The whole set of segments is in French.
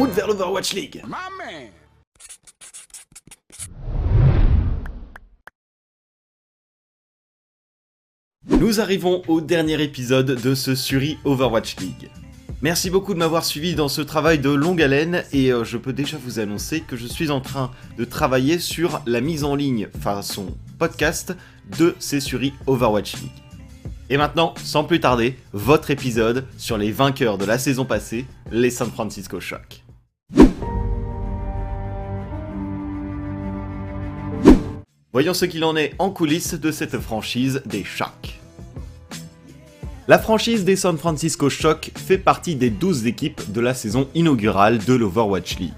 route vers l'Overwatch League Nous arrivons au dernier épisode de ce Suri Overwatch League. Merci beaucoup de m'avoir suivi dans ce travail de longue haleine et euh, je peux déjà vous annoncer que je suis en train de travailler sur la mise en ligne façon podcast de ces Suri Overwatch League. Et maintenant, sans plus tarder, votre épisode sur les vainqueurs de la saison passée, les San Francisco Shock. Voyons ce qu'il en est en coulisses de cette franchise des Shocks. La franchise des San Francisco Shock fait partie des 12 équipes de la saison inaugurale de l'Overwatch League.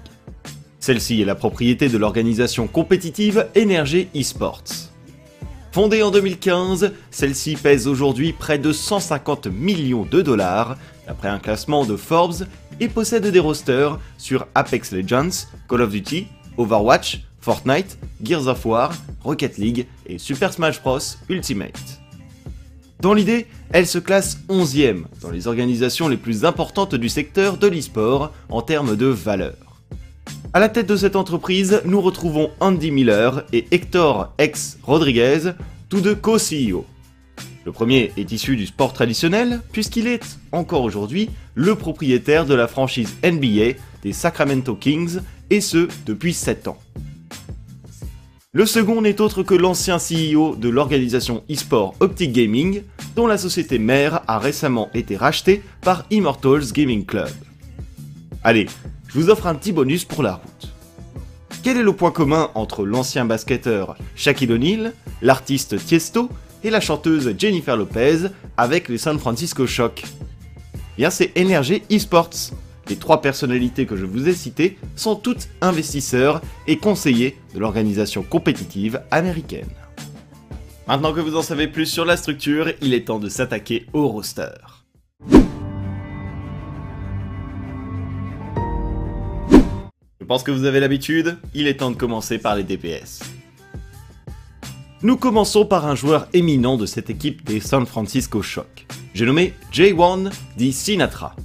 Celle-ci est la propriété de l'organisation compétitive Energy Esports. Fondée en 2015, celle-ci pèse aujourd'hui près de 150 millions de dollars, d'après un classement de Forbes, et possède des rosters sur Apex Legends, Call of Duty, Overwatch, Fortnite, Gears of War, Rocket League et Super Smash Bros. Ultimate. Dans l'idée, elle se classe 11ème dans les organisations les plus importantes du secteur de l'e-sport en termes de valeur. À la tête de cette entreprise, nous retrouvons Andy Miller et Hector X Rodriguez, tous deux co-CEO. Le premier est issu du sport traditionnel, puisqu'il est, encore aujourd'hui, le propriétaire de la franchise NBA des Sacramento Kings, et ce, depuis 7 ans. Le second n'est autre que l'ancien CEO de l'organisation e-sport Optic Gaming, dont la société mère a récemment été rachetée par Immortals Gaming Club. Allez, je vous offre un petit bonus pour la route. Quel est le point commun entre l'ancien basketteur Shaquille O'Neal, l'artiste Tiesto et la chanteuse Jennifer Lopez avec les San Francisco Shock Bien c'est Energy Esports, les trois personnalités que je vous ai citées sont toutes investisseurs et conseillers de l'organisation compétitive américaine. Maintenant que vous en savez plus sur la structure, il est temps de s'attaquer au roster. Je pense que vous avez l'habitude, il est temps de commencer par les DPS. Nous commençons par un joueur éminent de cette équipe des San Francisco Shock. J'ai nommé J1 dit Sinatra.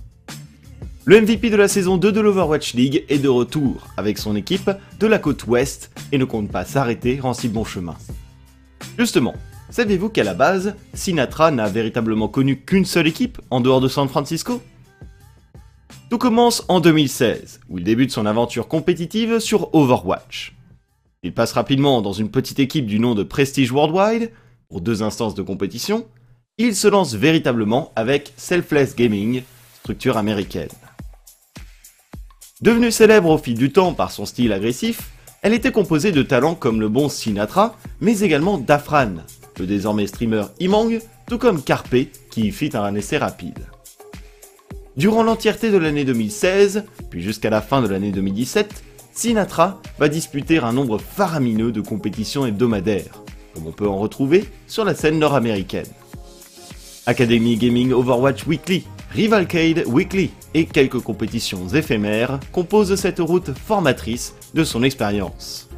Le MVP de la saison 2 de l'Overwatch League est de retour avec son équipe de la côte ouest et ne compte pas s'arrêter en si bon chemin. Justement, saviez-vous qu'à la base, Sinatra n'a véritablement connu qu'une seule équipe en dehors de San Francisco? Tout commence en 2016, où il débute son aventure compétitive sur Overwatch. Il passe rapidement dans une petite équipe du nom de Prestige Worldwide, pour deux instances de compétition, il se lance véritablement avec Selfless Gaming, structure américaine. Devenue célèbre au fil du temps par son style agressif, elle était composée de talents comme le bon Sinatra, mais également d'Afran, le désormais streamer Imang, tout comme Carpe, qui y fit un essai rapide. Durant l'entièreté de l'année 2016, puis jusqu'à la fin de l'année 2017, Sinatra va disputer un nombre faramineux de compétitions hebdomadaires, comme on peut en retrouver sur la scène nord-américaine. Academy Gaming Overwatch Weekly, Rivalcade Weekly et quelques compétitions éphémères composent cette route formatrice de son expérience.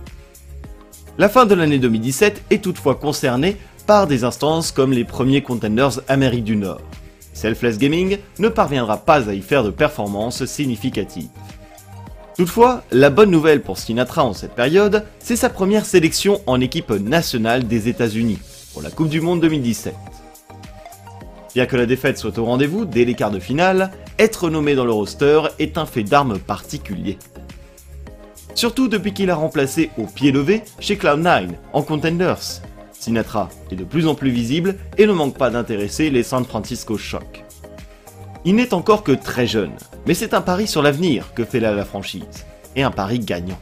La fin de l'année 2017 est toutefois concernée par des instances comme les premiers Contenders Amérique du Nord. Selfless Gaming ne parviendra pas à y faire de performances significatives. Toutefois, la bonne nouvelle pour Sinatra en cette période, c'est sa première sélection en équipe nationale des États-Unis pour la Coupe du Monde 2017. Bien que la défaite soit au rendez-vous dès les quarts de finale, être nommé dans le roster est un fait d'armes particulier. Surtout depuis qu'il a remplacé au pied levé chez Cloud9 en Contenders. Sinatra est de plus en plus visible et ne manque pas d'intéresser les San Francisco Shock. Il n'est encore que très jeune, mais c'est un pari sur l'avenir que fait là la franchise, et un pari gagnant.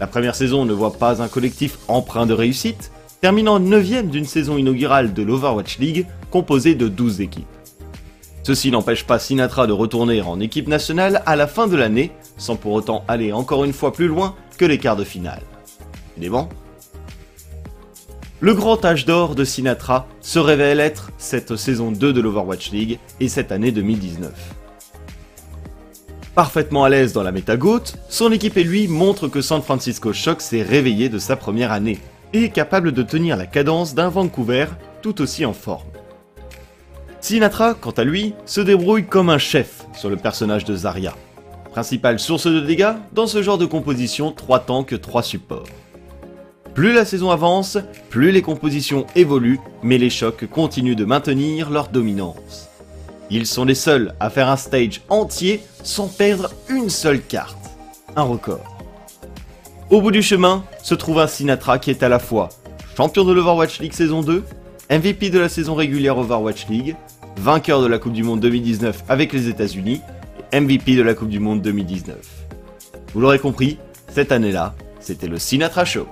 La première saison ne voit pas un collectif empreint de réussite, terminant 9ème d'une saison inaugurale de l'Overwatch League composée de 12 équipes. Ceci n'empêche pas Sinatra de retourner en équipe nationale à la fin de l'année, sans pour autant aller encore une fois plus loin que les quarts de finale. Le grand âge d'or de Sinatra se révèle être cette saison 2 de l'Overwatch League et cette année 2019. Parfaitement à l'aise dans la méta-GOAT, son équipe et lui montrent que San Francisco Shock s'est réveillé de sa première année et est capable de tenir la cadence d'un Vancouver tout aussi en forme. Sinatra, quant à lui, se débrouille comme un chef sur le personnage de Zarya. Principale source de dégâts, dans ce genre de composition, 3 tanks, 3 supports. Plus la saison avance, plus les compositions évoluent, mais les chocs continuent de maintenir leur dominance. Ils sont les seuls à faire un stage entier sans perdre une seule carte. Un record. Au bout du chemin se trouve un Sinatra qui est à la fois champion de l'Overwatch League saison 2, MVP de la saison régulière Overwatch League, vainqueur de la Coupe du Monde 2019 avec les États-Unis et MVP de la Coupe du Monde 2019. Vous l'aurez compris, cette année-là, c'était le Sinatra Show.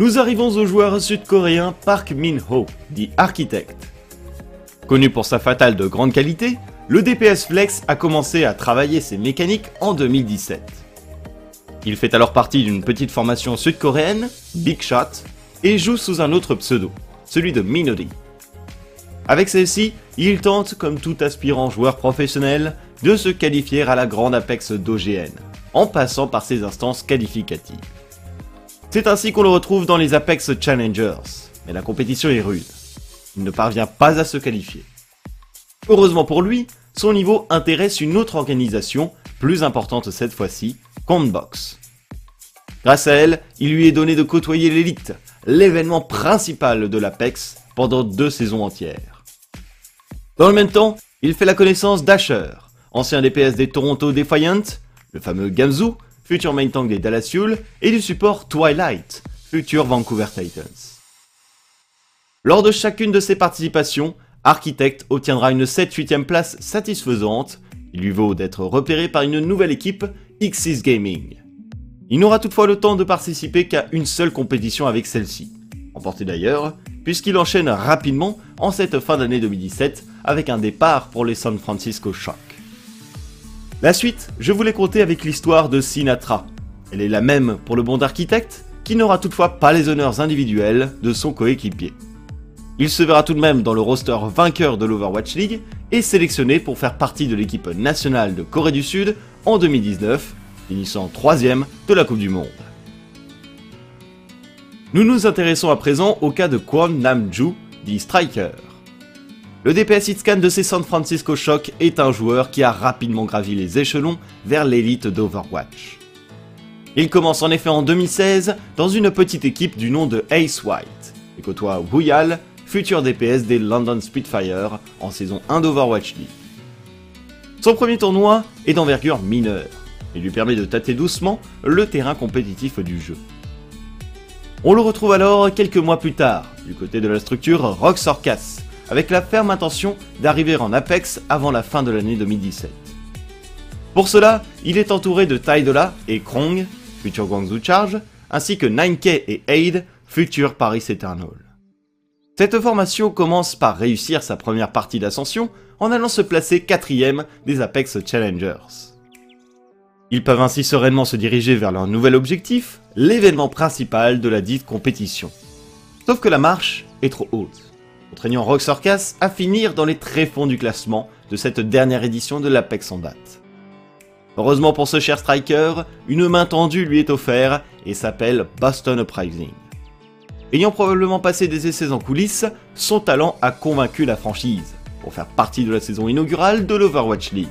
Nous arrivons au joueur sud-coréen Park Min-ho, dit Architect. Connu pour sa fatale de grande qualité, le DPS Flex a commencé à travailler ses mécaniques en 2017. Il fait alors partie d'une petite formation sud-coréenne, Big Shot, et joue sous un autre pseudo, celui de Minody. Avec celle-ci, il tente, comme tout aspirant joueur professionnel, de se qualifier à la grande Apex d'OGN, en passant par ses instances qualificatives. C'est ainsi qu'on le retrouve dans les Apex Challengers, mais la compétition est rude. Il ne parvient pas à se qualifier. Heureusement pour lui, son niveau intéresse une autre organisation, plus importante cette fois-ci, Combox. Grâce à elle, il lui est donné de côtoyer l'élite, l'événement principal de l'Apex, pendant deux saisons entières. Dans le même temps, il fait la connaissance d'Asher, ancien DPS des Toronto Defiant, le fameux Gamzu, futur main tank des Dallas et du support Twilight, futur Vancouver Titans. Lors de chacune de ses participations, Architect obtiendra une 7-8ème place satisfaisante, il lui vaut d'être repéré par une nouvelle équipe, X6 Gaming. Il n'aura toutefois le temps de participer qu'à une seule compétition avec celle-ci, emporté d'ailleurs, puisqu'il enchaîne rapidement en cette fin d'année 2017 avec un départ pour les San Francisco Shock. La suite, je voulais compter avec l'histoire de Sinatra. Elle est la même pour le bon architecte, qui n'aura toutefois pas les honneurs individuels de son coéquipier. Il se verra tout de même dans le roster vainqueur de l'Overwatch League et sélectionné pour faire partie de l'équipe nationale de Corée du Sud en 2019, finissant troisième de la Coupe du Monde. Nous nous intéressons à présent au cas de Kwon Namju, dit Striker. Le DPS Hitscan de ces San Francisco Shock est un joueur qui a rapidement gravi les échelons vers l'élite d'Overwatch. Il commence en effet en 2016 dans une petite équipe du nom de Ace White et côtoie Wuyal, futur DPS des London Spitfire en saison 1 d'Overwatch League. Son premier tournoi est d'envergure mineure et lui permet de tâter doucement le terrain compétitif du jeu. On le retrouve alors quelques mois plus tard, du côté de la structure Rock avec la ferme intention d'arriver en Apex avant la fin de l'année 2017. Pour cela, il est entouré de Taidola et Krong, futur Guangzhou Charge, ainsi que 9K et Aid, futur Paris Eternal. Cette formation commence par réussir sa première partie d'ascension en allant se placer quatrième des Apex Challengers. Ils peuvent ainsi sereinement se diriger vers leur nouvel objectif, l'événement principal de la dite compétition. Sauf que la marche est trop haute, contraignant Rock Circus à finir dans les tréfonds du classement de cette dernière édition de l'Apex en date. Heureusement pour ce cher striker, une main tendue lui est offerte et s'appelle Boston Uprising. Ayant probablement passé des essais en coulisses, son talent a convaincu la franchise pour faire partie de la saison inaugurale de l'Overwatch League.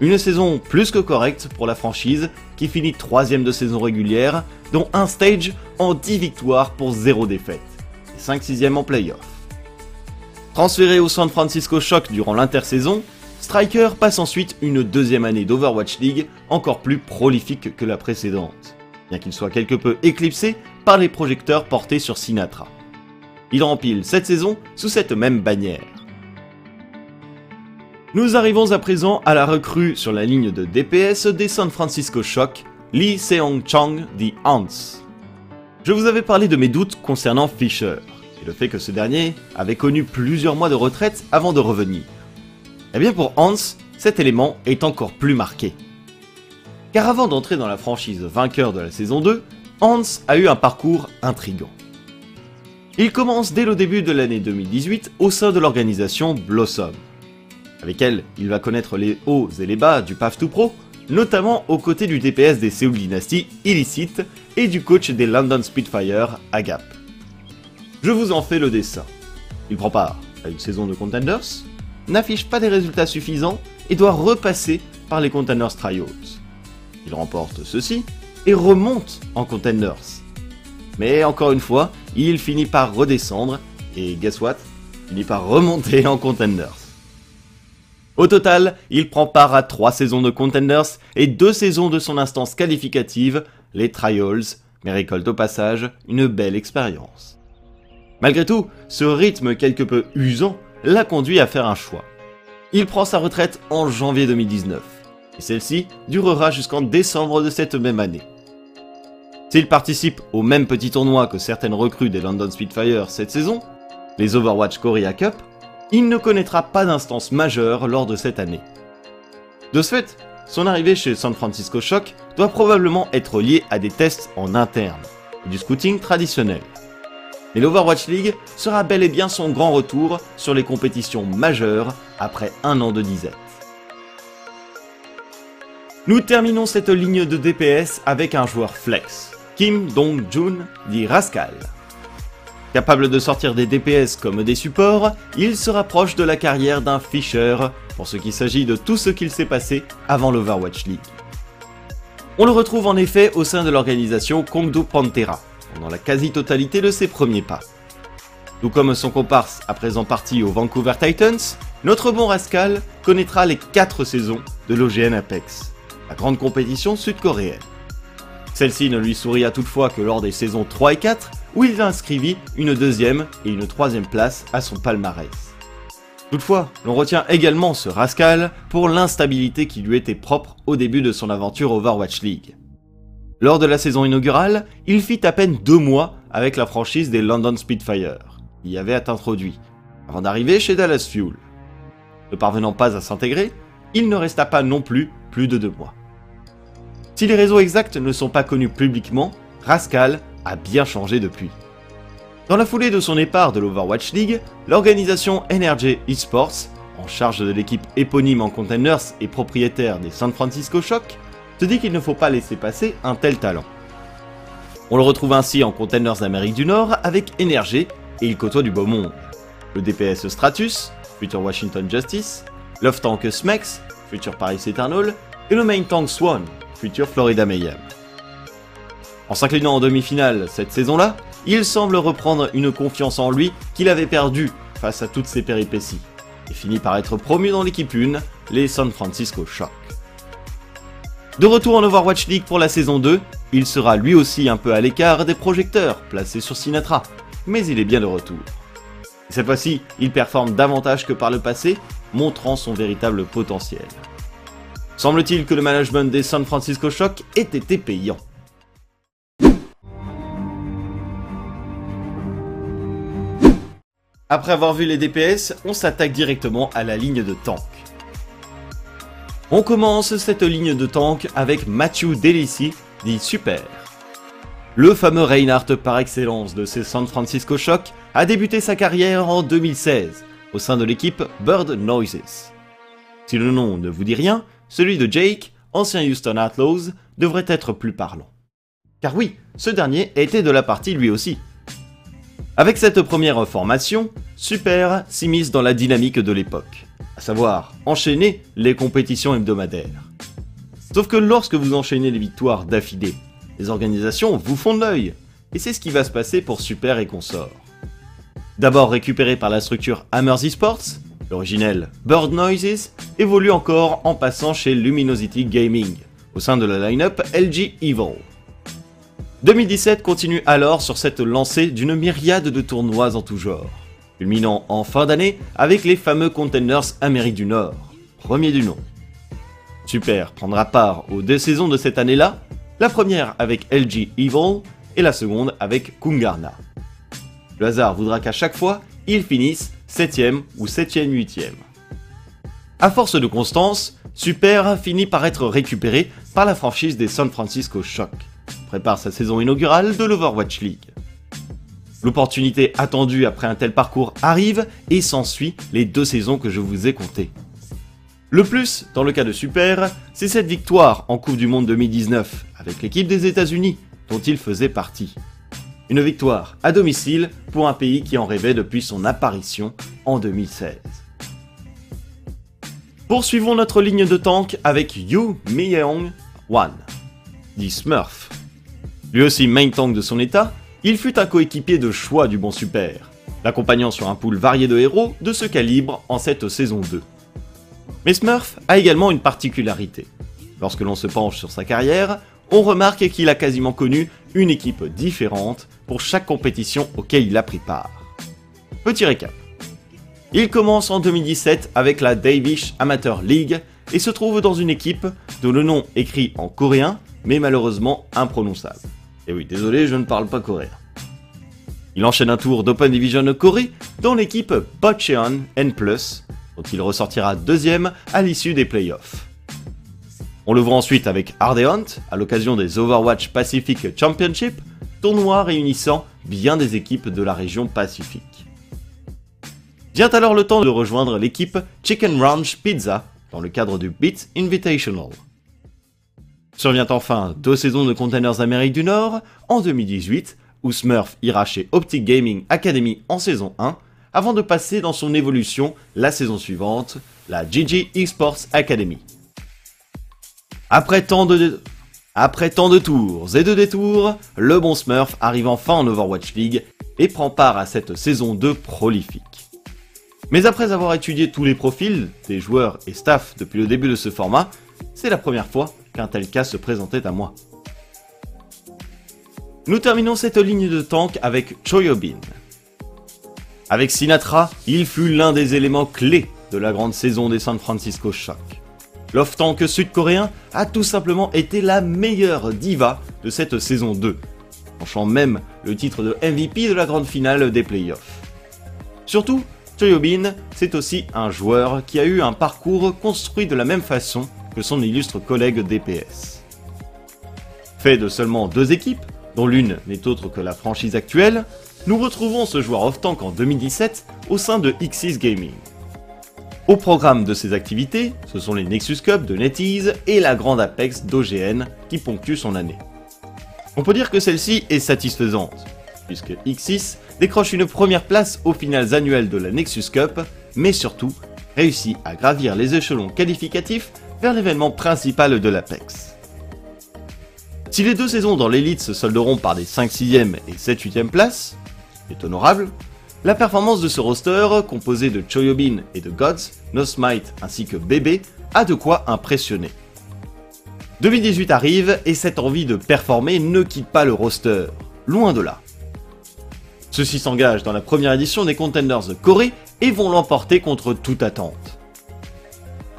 Une saison plus que correcte pour la franchise qui finit troisième de saison régulière, dont un stage en 10 victoires pour 0 défaite, et 5 6 en playoff. Transféré au San Francisco Shock durant l'intersaison, Striker passe ensuite une deuxième année d'Overwatch League encore plus prolifique que la précédente, bien qu'il soit quelque peu éclipsé par les projecteurs portés sur Sinatra. Il rempile cette saison sous cette même bannière. Nous arrivons à présent à la recrue sur la ligne de DPS des San Francisco Shock, Lee Seong-chang dit Hans. Je vous avais parlé de mes doutes concernant Fisher, et le fait que ce dernier avait connu plusieurs mois de retraite avant de revenir. Eh bien pour Hans, cet élément est encore plus marqué. Car avant d'entrer dans la franchise vainqueur de la saison 2, Hans a eu un parcours intrigant. Il commence dès le début de l'année 2018 au sein de l'organisation Blossom. Avec elle, il va connaître les hauts et les bas du PAF 2 Pro, notamment aux côtés du DPS des Seoul Dynasty, Illicit, et du coach des London Spitfire, Agap. Je vous en fais le dessin. Il prend part à une saison de Contenders, n'affiche pas des résultats suffisants et doit repasser par les Containers Trials. Il remporte ceci et remonte en Containers. Mais encore une fois, il finit par redescendre et guess what? Finit par remonter en Contenders. Au total, il prend part à 3 saisons de Contenders et 2 saisons de son instance qualificative, les Trials, mais récolte au passage une belle expérience. Malgré tout, ce rythme quelque peu usant l'a conduit à faire un choix. Il prend sa retraite en janvier 2019, et celle-ci durera jusqu'en décembre de cette même année. S'il participe au même petit tournoi que certaines recrues des London Spitfire cette saison, les Overwatch Korea Cup, il ne connaîtra pas d'instance majeure lors de cette année. De ce fait, son arrivée chez San Francisco Shock doit probablement être liée à des tests en interne du scouting traditionnel. Mais l'Overwatch League sera bel et bien son grand retour sur les compétitions majeures après un an de disette. Nous terminons cette ligne de DPS avec un joueur flex, Kim Dong-jun dit Rascal. Capable de sortir des DPS comme des supports, il se rapproche de la carrière d'un Fisher pour ce qui s'agit de tout ce qu'il s'est passé avant l'Overwatch League. On le retrouve en effet au sein de l'organisation Kongdo Pantera, pendant la quasi-totalité de ses premiers pas. Tout comme son comparse à présent parti aux Vancouver Titans, notre bon Rascal connaîtra les 4 saisons de l'OGN Apex, la grande compétition sud-coréenne. Celle-ci ne lui souria toutefois que lors des saisons 3 et 4, où il inscrivit une deuxième et une troisième place à son palmarès. Toutefois, l'on retient également ce Rascal pour l'instabilité qui lui était propre au début de son aventure Overwatch League. Lors de la saison inaugurale, il fit à peine deux mois avec la franchise des London Spitfire, y avait introduit, avant d'arriver chez Dallas Fuel. Ne parvenant pas à s'intégrer, il ne resta pas non plus plus de deux mois. Si les réseaux exacts ne sont pas connus publiquement, Rascal a bien changé depuis. Dans la foulée de son départ de l'Overwatch League, l'organisation NRG Esports, en charge de l'équipe éponyme en Containers et propriétaire des San Francisco Shock, dit qu'il ne faut pas laisser passer un tel talent. On le retrouve ainsi en Containers d'Amérique du Nord avec NRG et il côtoie du beau monde. Le DPS Stratus, futur Washington Justice, Love Tank Smex, futur Paris Eternal, et le Main Tank Swan, futur Florida Mayhem. En s'inclinant en demi-finale cette saison-là, il semble reprendre une confiance en lui qu'il avait perdue face à toutes ces péripéties, et finit par être promu dans l'équipe 1, les San Francisco Shock. De retour en Overwatch League pour la saison 2, il sera lui aussi un peu à l'écart des projecteurs placés sur Sinatra, mais il est bien de retour. cette fois-ci, il performe davantage que par le passé, montrant son véritable potentiel. Semble-t-il que le management des San Francisco Shock ait été payant. Après avoir vu les DPS, on s'attaque directement à la ligne de tank. On commence cette ligne de tank avec Matthew Delici, dit Super. Le fameux Reinhardt par excellence de ces San Francisco Shock a débuté sa carrière en 2016 au sein de l'équipe Bird Noises. Si le nom ne vous dit rien, celui de Jake, ancien Houston Outlaws, devrait être plus parlant. Car oui, ce dernier était de la partie lui aussi. Avec cette première formation, Super s'immisce dans la dynamique de l'époque, à savoir enchaîner les compétitions hebdomadaires. Sauf que lorsque vous enchaînez les victoires d'affilée, les organisations vous font de l'œil, et c'est ce qui va se passer pour Super et consorts. D'abord récupéré par la structure Hammers Esports, l'originel Bird Noises évolue encore en passant chez Luminosity Gaming, au sein de la line-up LG Evil. 2017 continue alors sur cette lancée d'une myriade de tournois en tout genre, culminant en fin d'année avec les fameux Containers Amérique du Nord, premier du nom. Super prendra part aux deux saisons de cette année-là, la première avec LG Evil et la seconde avec Kungarna. Le hasard voudra qu'à chaque fois, ils finissent 7ème ou 7ème 8ème. A force de constance, Super finit par être récupéré par la franchise des San Francisco Shock prépare sa saison inaugurale de l'Overwatch League. L'opportunité attendue après un tel parcours arrive et s'ensuit les deux saisons que je vous ai comptées. Le plus, dans le cas de Super, c'est cette victoire en Coupe du Monde 2019 avec l'équipe des États-Unis dont il faisait partie. Une victoire à domicile pour un pays qui en rêvait depuis son apparition en 2016. Poursuivons notre ligne de tank avec Yu Myung Wan, dit Smurf. Lui aussi main tank de son état, il fut un coéquipier de choix du bon super, l'accompagnant sur un pool varié de héros de ce calibre en cette saison 2. Mais Smurf a également une particularité. Lorsque l'on se penche sur sa carrière, on remarque qu'il a quasiment connu une équipe différente pour chaque compétition auquel il a pris part. Petit récap. Il commence en 2017 avec la Davish Amateur League et se trouve dans une équipe dont le nom écrit en coréen, mais malheureusement imprononçable. Et oui, désolé, je ne parle pas coréen. Il enchaîne un tour d'Open Division Corée dans l'équipe Bocheon N+, dont il ressortira deuxième à l'issue des playoffs. On le voit ensuite avec Ardehunt à l'occasion des Overwatch Pacific Championship, tournoi réunissant bien des équipes de la région Pacifique. Vient alors le temps de rejoindre l'équipe Chicken Ranch Pizza dans le cadre du Beat Invitational. Survient enfin deux saisons de Containers Amérique du Nord en 2018 où Smurf ira chez Optic Gaming Academy en saison 1 avant de passer dans son évolution la saison suivante, la GG Esports Academy. Après tant de... Après tant de tours et de détours, le bon Smurf arrive enfin en Overwatch League et prend part à cette saison 2 prolifique. Mais après avoir étudié tous les profils des joueurs et staff depuis le début de ce format, c'est la première fois qu'un tel cas se présentait à moi. Nous terminons cette ligne de tank avec Choyobin. Avec Sinatra, il fut l'un des éléments clés de la grande saison des San Francisco Shock. L'off-tank sud-coréen a tout simplement été la meilleure diva de cette saison 2, penchant même le titre de MVP de la grande finale des playoffs. Surtout, Choyobin, c'est aussi un joueur qui a eu un parcours construit de la même façon que son illustre collègue DPS. Fait de seulement deux équipes, dont l'une n'est autre que la franchise actuelle, nous retrouvons ce joueur off-tank en 2017 au sein de Xyz Gaming. Au programme de ces activités, ce sont les Nexus Cup de NetEase et la Grande Apex d'OGN qui ponctuent son année. On peut dire que celle-ci est satisfaisante, puisque X6 décroche une première place aux finales annuelles de la Nexus Cup, mais surtout réussit à gravir les échelons qualificatifs vers l'événement principal de l'Apex. Si les deux saisons dans l'élite se solderont par des 5 6e et 7 8e places, est honorable, la performance de ce roster, composé de Choyobin et de Gods, Nosmite ainsi que Bébé, a de quoi impressionner. 2018 arrive et cette envie de performer ne quitte pas le roster, loin de là. Ceux-ci s'engagent dans la première édition des Contenders de Corée et vont l'emporter contre toute attente.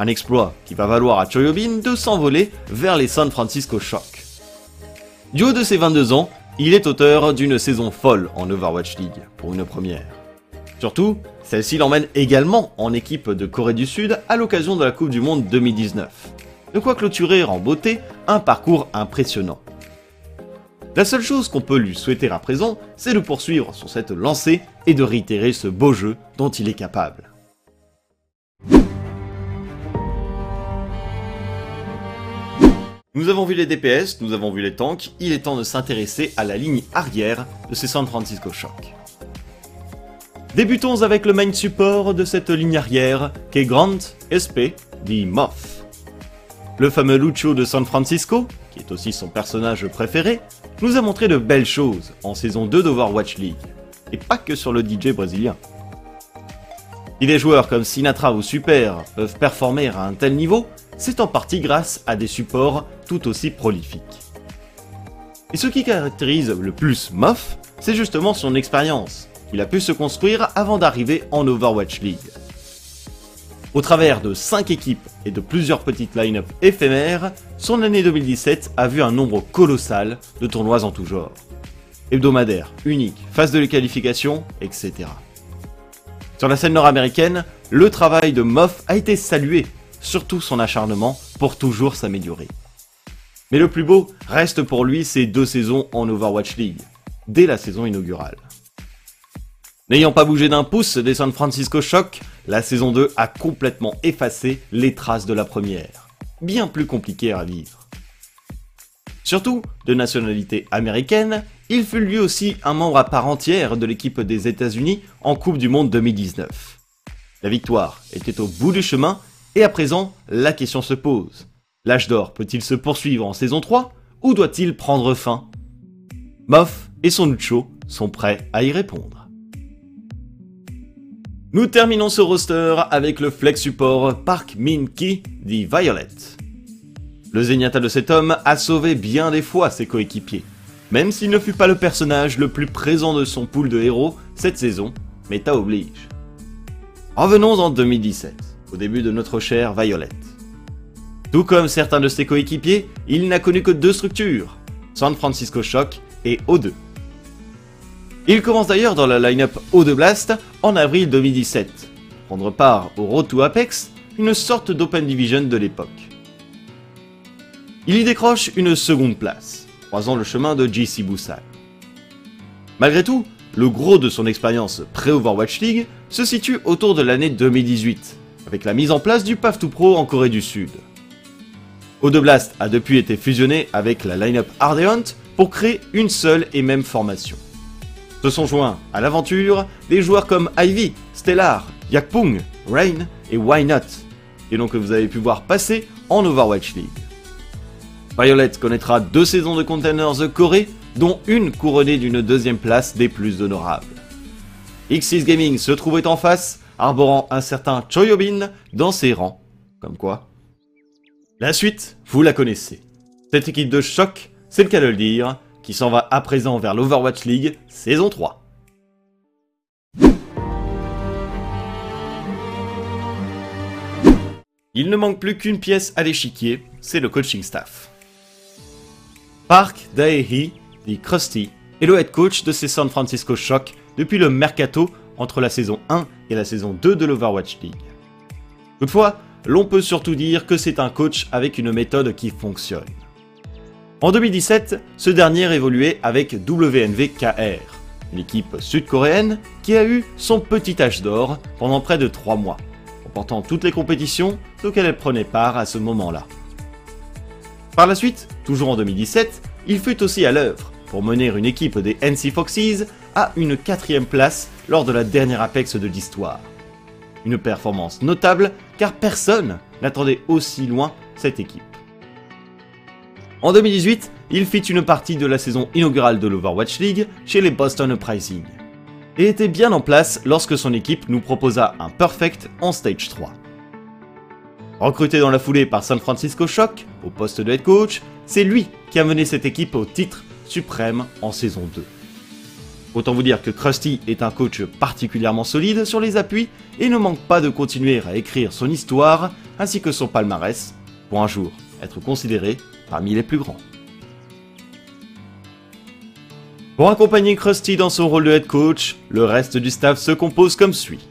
Un exploit qui va valoir à Choyobin de s'envoler vers les San Francisco Shock. Du haut de ses 22 ans, il est auteur d'une saison folle en Overwatch League, pour une première. Surtout, celle-ci l'emmène également en équipe de Corée du Sud à l'occasion de la Coupe du Monde 2019. De quoi clôturer en beauté un parcours impressionnant. La seule chose qu'on peut lui souhaiter à présent, c'est de poursuivre sur cette lancée et de réitérer ce beau jeu dont il est capable. Nous avons vu les DPS, nous avons vu les tanks, il est temps de s'intéresser à la ligne arrière de ces San Francisco Shock. Débutons avec le main support de cette ligne arrière, qu'est Grant SP, dit Moth. Le fameux Lucho de San Francisco, qui est aussi son personnage préféré, nous a montré de belles choses en saison 2 d'Overwatch League, et pas que sur le DJ brésilien. Si des joueurs comme Sinatra ou Super peuvent performer à un tel niveau, c'est en partie grâce à des supports tout aussi prolifiques. Et ce qui caractérise le plus Moff, c'est justement son expérience, qu'il a pu se construire avant d'arriver en Overwatch League. Au travers de 5 équipes et de plusieurs petites line-up éphémères, son année 2017 a vu un nombre colossal de tournois en tout genre. Hebdomadaires, uniques, phase de les qualifications, etc. Sur la scène nord-américaine, le travail de Moff a été salué surtout son acharnement pour toujours s'améliorer. Mais le plus beau reste pour lui ses deux saisons en Overwatch League, dès la saison inaugurale. N'ayant pas bougé d'un pouce des San Francisco Shock, la saison 2 a complètement effacé les traces de la première, bien plus compliquée à vivre. Surtout, de nationalité américaine, il fut lui aussi un membre à part entière de l'équipe des États-Unis en Coupe du Monde 2019. La victoire était au bout du chemin Et à présent, la question se pose. L'âge d'or peut-il se poursuivre en saison 3 ou doit-il prendre fin? Moff et son Ucho sont prêts à y répondre. Nous terminons ce roster avec le flex support Park Min Ki dit Violet. Le zéniata de cet homme a sauvé bien des fois ses coéquipiers, même s'il ne fut pas le personnage le plus présent de son pool de héros cette saison, méta oblige. Revenons en 2017, au début de notre chère Violet. Tout comme certains de ses coéquipiers, il n'a connu que deux structures, San Francisco Shock et O2. Il commence d'ailleurs dans la line-up O2 Blast en avril 2017, prendre part au Road to Apex, une sorte d'Open Division de l'époque. Il y décroche une seconde place, croisant le chemin de JC Boussal. Malgré tout, le gros de son expérience pré-Overwatch League se situe autour de l'année 2018, avec la mise en place du PAF 2 Pro en Corée du Sud. O2 Blast a depuis été fusionné avec la line-up Ardeont pour créer une seule et même formation. Se sont joints à l'aventure des joueurs comme Ivy, Stellar, Yakpung, Rain et Why Not, et donc que vous avez pu voir passer en Overwatch League. Violet connaîtra deux saisons de Containers Corée, dont une couronnée d'une deuxième place des plus honorables. X6 Gaming se trouvait en face, arborant un certain Choyobin dans ses rangs. Comme quoi. La suite, vous la connaissez. Cette équipe de choc, c'est le cas de le dire, qui s'en va à présent vers l'Overwatch League saison 3. Il ne manque plus qu'une pièce à l'échiquier, c'est le coaching staff. Park Daehi, dit Krusty, est le head coach de ces San Francisco Shock depuis le mercato entre la saison 1 et la saison 2 de l'Overwatch League. Toutefois, l'on peut surtout dire que c'est un coach avec une méthode qui fonctionne. En 2017, ce dernier évoluait avec WNVKR, une équipe sud-coréenne qui a eu son petit âge d'or pendant près de 3 mois, remportant toutes les compétitions auxquelles elle prenait part à ce moment-là. Par la suite, toujours en 2017, il fut aussi à l'œuvre pour mener une équipe des NC Foxes à une quatrième place lors de la dernière Apex de l'histoire. Une performance notable car personne n'attendait aussi loin cette équipe. En 2018, il fit une partie de la saison inaugurale de l'Overwatch League chez les Boston Uprising, et était bien en place lorsque son équipe nous proposa un perfect en Stage 3. Recruté dans la foulée par San Francisco Shock, au poste de head coach, c'est lui qui a mené cette équipe au titre suprême en saison 2. Autant vous dire que Krusty est un coach particulièrement solide sur les appuis et ne manque pas de continuer à écrire son histoire ainsi que son palmarès pour un jour être considéré parmi les plus grands. Pour accompagner Krusty dans son rôle de head coach, le reste du staff se compose comme suit.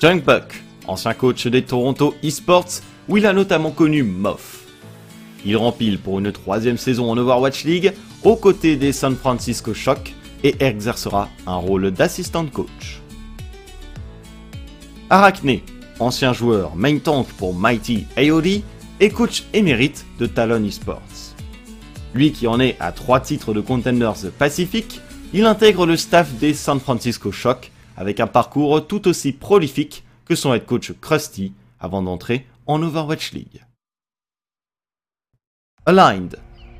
Junk Buck, ancien coach des Toronto Esports, où il a notamment connu Moff. Il rempile pour une troisième saison en Overwatch League aux côtés des San Francisco Shock et exercera un rôle d'assistant coach. Arachne, ancien joueur main tank pour Mighty AOD, et coach émérite de Talon Esports. Lui qui en est à trois titres de Contenders Pacific, il intègre le staff des San Francisco Shock avec un parcours tout aussi prolifique que son head coach Krusty avant d'entrer en Overwatch League. Aligned,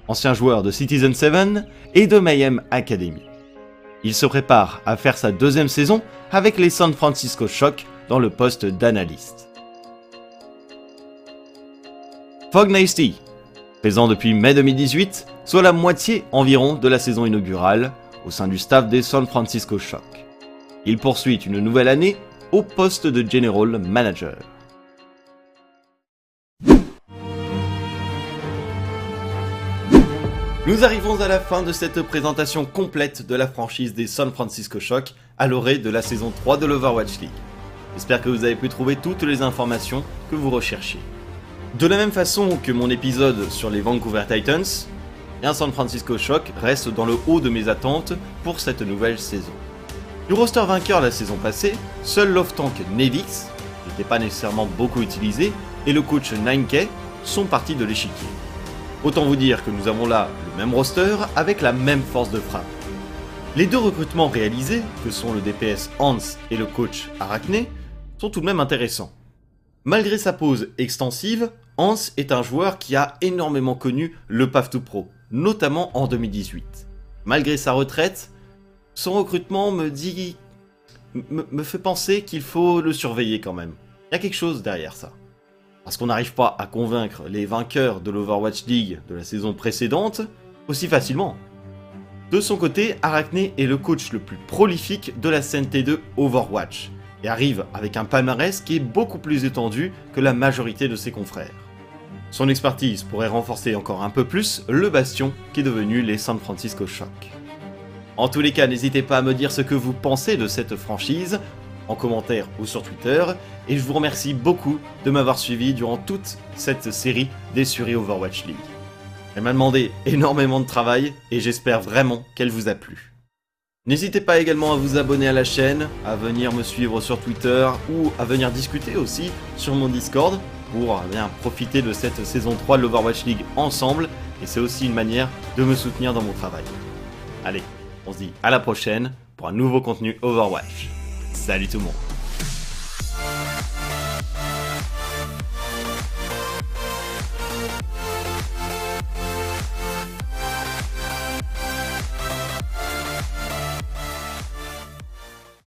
ancien joueur de Citizen 7 et de Mayhem Academy. Il se prépare à faire sa deuxième saison avec les San Francisco Shock dans le poste d'analyste. Fog Nasty, présent depuis mai 2018, soit la moitié environ de la saison inaugurale au sein du staff des San Francisco Shock. Il poursuit une nouvelle année au poste de General Manager. Nous arrivons à la fin de cette présentation complète de la franchise des San Francisco Shock à l'orée de la saison 3 de l'Overwatch League. J'espère que vous avez pu trouver toutes les informations que vous recherchiez. De la même façon que mon épisode sur les Vancouver Titans, un San Francisco Shock reste dans le haut de mes attentes pour cette nouvelle saison. Du roster vainqueur la saison passée, seul l'off-tank Nevix, qui n'était pas nécessairement beaucoup utilisé, et le coach 9K sont partis de l'échiquier. Autant vous dire que nous avons là le même roster avec la même force de frappe. Les deux recrutements réalisés, que sont le DPS Hans et le coach Arachne, sont tout de même intéressants. Malgré sa pause extensive, Hans est un joueur qui a énormément connu le Path to Pro, notamment en 2018. Malgré sa retraite, son recrutement me dit. me, fait penser qu'il faut le surveiller quand même. Il y a quelque chose derrière ça. Parce qu'on n'arrive pas à convaincre les vainqueurs de l'Overwatch League de la saison précédente aussi facilement. De son côté, Arachne est le coach le plus prolifique de la scène T2 Overwatch et arrive avec un palmarès qui est beaucoup plus étendu que la majorité de ses confrères. Son expertise pourrait renforcer encore un peu plus le bastion qui est devenu les San Francisco Shock. En tous les cas, n'hésitez pas à me dire ce que vous pensez de cette franchise en commentaire ou sur Twitter, et je vous remercie beaucoup de m'avoir suivi durant toute cette série des Suri Overwatch League. Elle m'a demandé énormément de travail et j'espère vraiment qu'elle vous a plu. N'hésitez pas également à vous abonner à la chaîne, à venir me suivre sur Twitter ou à venir discuter aussi sur mon Discord pour bien profiter de cette saison 3 de l'Overwatch League ensemble et c'est aussi une manière de me soutenir dans mon travail. Allez, on se dit à la prochaine pour un nouveau contenu Overwatch. Salut tout le monde